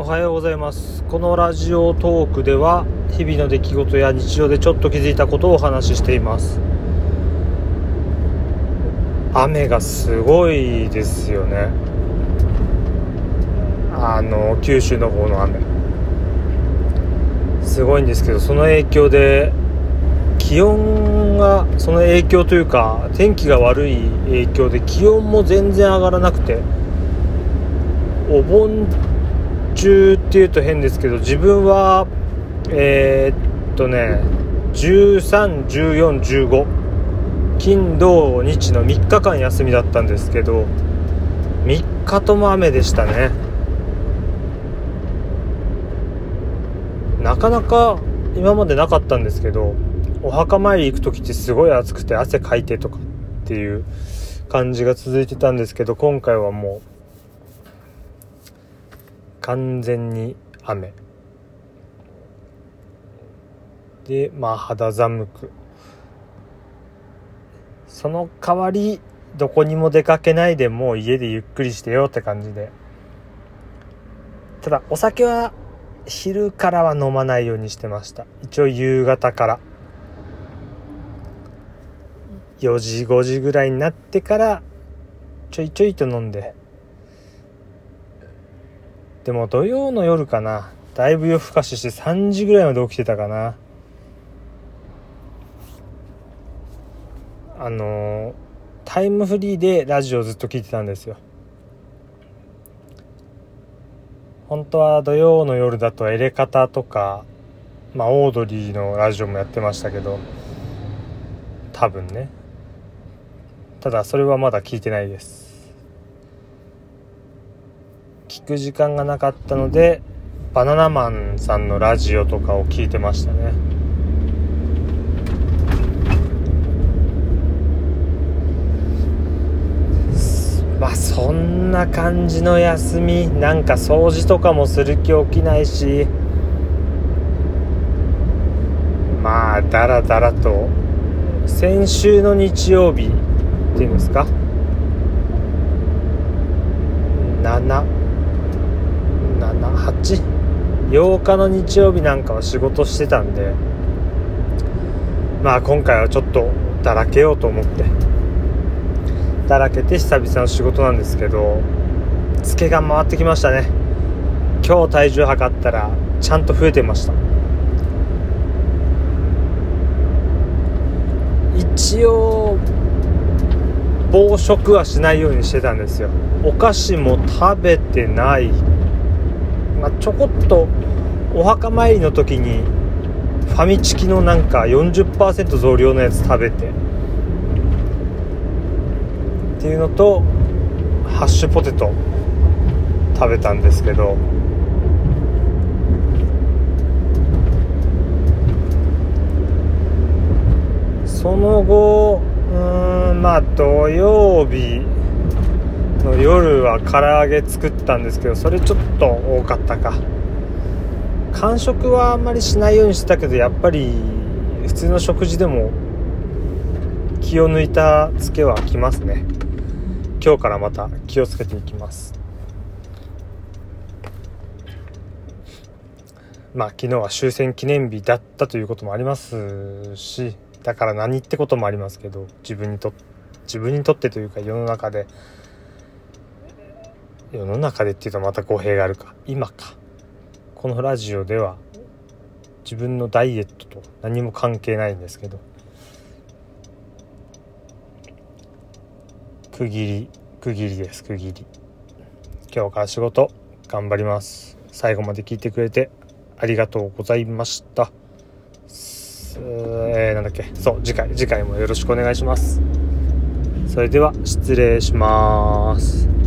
おはようございます。このラジオトークでは日々の出来事や日常でちょっと気づいたことをお話ししています。雨がすごいですよね。あの九州の方の雨。すごいんですけどその影響で気温がその影響というか天気が悪い影響で気温も全然上がらなくてお盆中っていうと変ですけど自分はえー、っとね131415金土日の3日間休みだったんですけど3日とも雨でしたね。なかなか今までなかったんですけどお墓参り行く時ってすごい暑くて汗かいてとかっていう感じが続いてたんですけど今回はもう完全に雨。でまあ肌寒く。その代わりどこにも出かけないでもう家でゆっくりしてよって感じで。ただお酒は昼からは飲まないようにしてました。一応夕方から。4時5時ぐらいになってからちょいちょいと飲んで。でも土曜の夜かな。だいぶ夜更かしして3時ぐらいまで起きてたかな。あのタイムフリーでラジオずっと聞いてたんですよ。本当は土曜の夜だとエレカタとかまあオードリーのラジオもやってましたけど多分ね。ただそれはまだ聞いてないです。聞く時間がなかったのでバナナマンさんのラジオとかを聞いてましたね。まあそんな感じの休みなんか掃除とかもする気起きないしまあだらだらと。先週の日曜日っていうんですか？7 778日の日曜日なんかは仕事してたんでまあ今回はちょっとだらけようと思ってだらけて久々の仕事なんですけどツケが回ってきましたね。今日体重測ったらちゃんと増えてました。一応暴食はしないようにしてたんですよ。お菓子も食べてない、まあ、ちょこっとお墓参りの時にファミチキのなんか40%増量のやつ食べてっていうのとハッシュポテト食べたんですけどその後うんまあ土曜日の夜は唐揚げ作ったんですけどそれちょっと多かったか。間食はあんまりしないようにしてたけどやっぱり普通の食事でも気を抜いたツケはきますね。今日からまた気をつけていきます。まあ昨日は終戦記念日だったということもありますしだから何ってこともありますけど自分にと自分にとってというか世の中で世の中でっていうとまた語弊があるか。今か。このラジオでは自分のダイエットと何も関係ないんですけど区切り区切りです区切り。今日から仕事頑張ります。最後まで聞いてくれてありがとうございました。えー、なんだっけ。そう次回次回もよろしくお願いします。それでは失礼します。